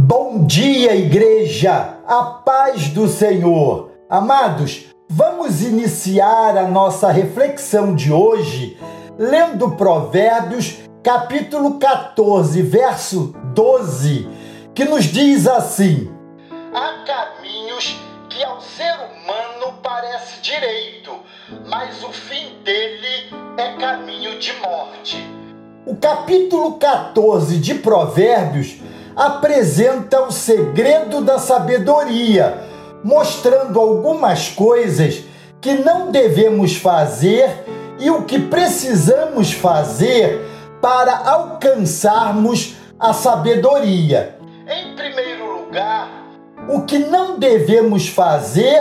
Bom dia, igreja! A paz do Senhor! Amados, vamos iniciar a nossa reflexão de hoje lendo Provérbios, capítulo 14, verso 12, que nos diz assim: Há caminhos que ao ser humano parece direito, mas o fim dele é caminho de morte. O capítulo 14 de Provérbios apresenta o segredo da sabedoria, mostrando algumas coisas que não devemos fazer e o que precisamos fazer para alcançarmos a sabedoria. Em primeiro lugar, o que não devemos fazer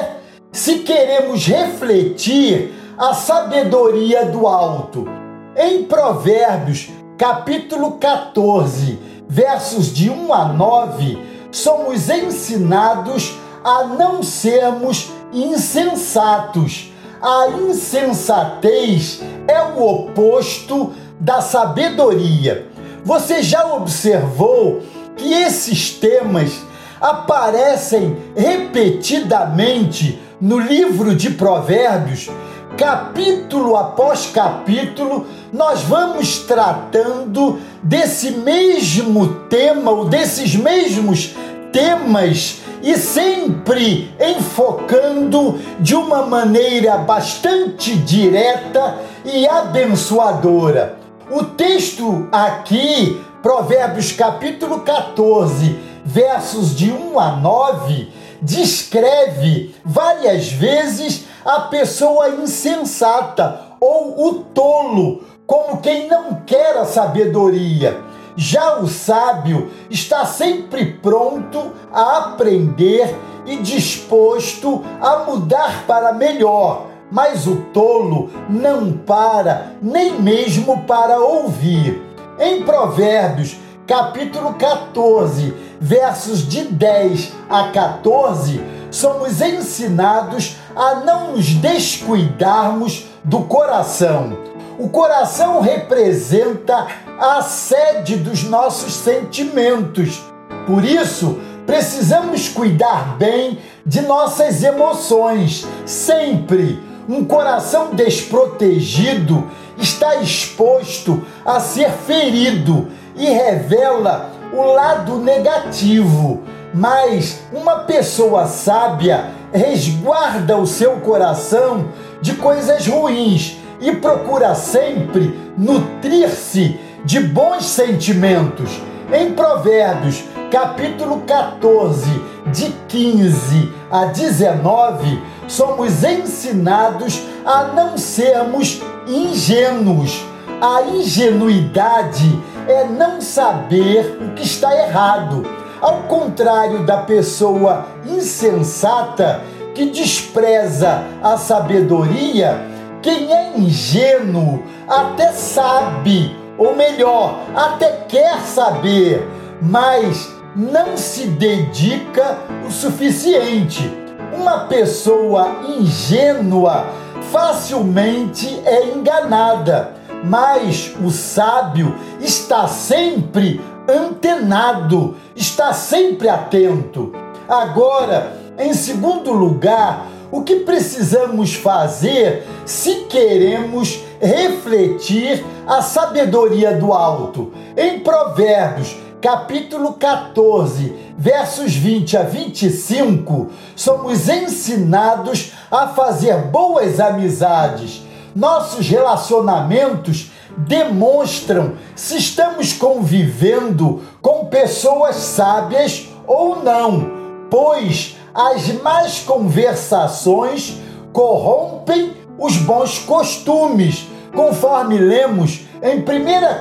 se queremos refletir a sabedoria do alto. Em Provérbios, capítulo 14, versos de 1 a 9, somos ensinados a não sermos insensatos. A insensatez é o oposto da sabedoria. Você já observou que esses temas aparecem repetidamente no livro de Provérbios? Capítulo após capítulo, nós vamos tratando desse mesmo tema ou desses mesmos temas e sempre enfocando de uma maneira bastante direta e abençoadora. O texto aqui, Provérbios capítulo 14, versos de 1 a 9, descreve várias vezes a pessoa insensata ou o tolo, como quem não quer a sabedoria. Já o sábio está sempre pronto a aprender e disposto a mudar para melhor, mas o tolo não para nem mesmo para ouvir. Em Provérbios, capítulo 14, versos de 10 a 14, somos ensinados a não nos descuidarmos do coração. O coração representa a sede dos nossos sentimentos. Por isso, precisamos cuidar bem de nossas emoções. Sempre um coração desprotegido está exposto a ser ferido e revela o lado negativo mas uma pessoa sábia resguarda o seu coração de coisas ruins e procura sempre nutrir-se de bons sentimentos. Em Provérbios, capítulo 14, de 15 a 19, somos ensinados a não sermos ingênuos. A ingenuidade é não saber o que está errado ao contrário da pessoa insensata que despreza a sabedoria, quem é ingênuo até sabe, ou melhor, até quer saber, mas não se dedica o suficiente. Uma pessoa ingênua facilmente é enganada, mas o sábio está sempre antenado, está sempre atento. Agora, em segundo lugar, o que precisamos fazer se queremos refletir a sabedoria do alto? Em Provérbios, capítulo 14, versos 20 a 25, somos ensinados a fazer boas amizades. Nossos relacionamentos demonstram se estamos convivendo com pessoas sábias ou não, pois as más conversações corrompem os bons costumes, conforme lemos em 1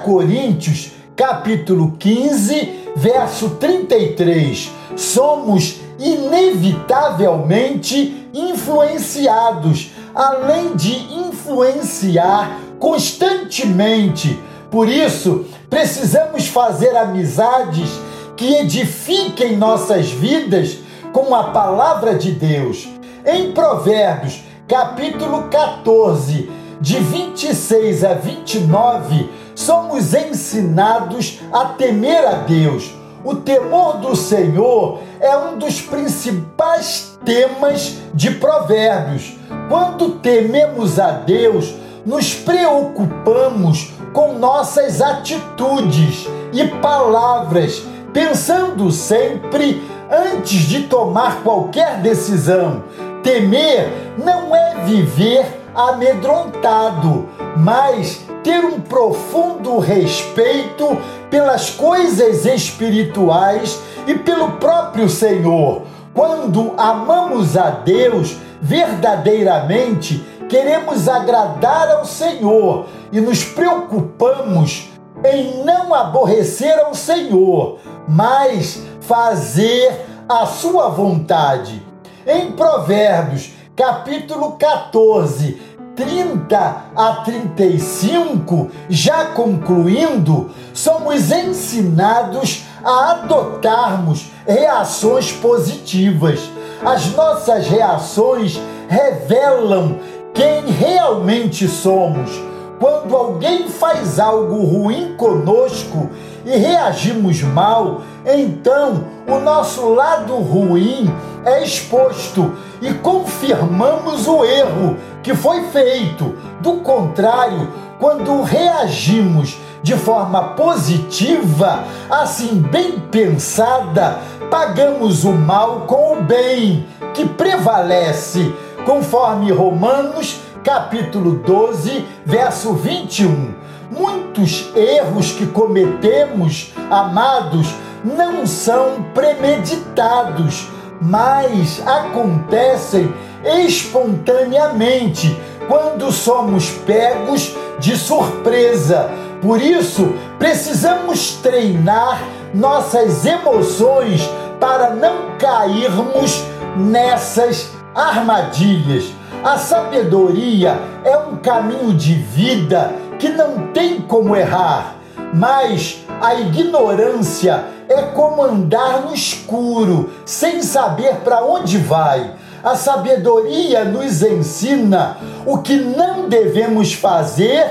Coríntios, capítulo 15, verso 33. Somos inevitavelmente influenciados, além de influenciar constantemente. Por isso, precisamos fazer amizades que edifiquem nossas vidas com a palavra de Deus. Em Provérbios, capítulo 14, de 26 a 29, somos ensinados a temer a Deus. o temor do Senhor é um dos principais temas de Provérbios. Quando tememos a Deus, nos preocupamos com nossas atitudes e palavras, pensando sempre antes de tomar qualquer decisão. Temer não é viver amedrontado, mas ter um profundo respeito pelas coisas espirituais e pelo próprio Senhor. Quando amamos a Deus verdadeiramente, queremos agradar ao Senhor e nos preocupamos em não aborrecer ao Senhor, mas fazer a sua vontade. Em Provérbios, capítulo 14, 30 a 35, já concluindo, somos ensinados a adotarmos reações positivas. As nossas reações revelam quem realmente somos. Quando alguém faz algo ruim conosco e reagimos mal, então o nosso lado ruim é exposto e confirmamos o erro que foi feito. Do contrário, quando reagimos de forma positiva, assim bem pensada, pagamos o mal com o bem que prevalece, conforme Romanos capítulo 12, verso 21. Muitos erros que cometemos, amados, não são premeditados, mas acontecem espontaneamente quando somos pegos de surpresa. Por isso, precisamos treinar nossas emoções para não cairmos nessas armadilhas. A sabedoria é um caminho de vida que não tem como errar, mas a ignorância é como andar no escuro, sem saber para onde vai. A sabedoria nos ensina o que não devemos fazer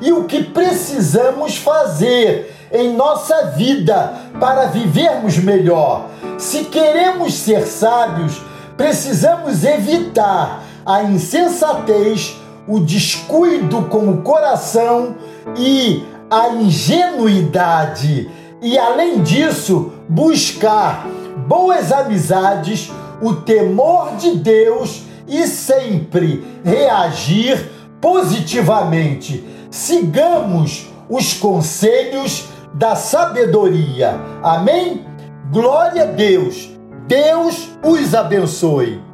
e o que precisamos fazer em nossa vida para vivermos melhor. Se queremos ser sábios, precisamos evitar a insensatez, o descuido com o coração e a ingenuidade. E além disso, buscar boas amizades, o temor de Deus e sempre reagir positivamente. Sigamos os conselhos da sabedoria. Amém? Glória a Deus. Deus os abençoe.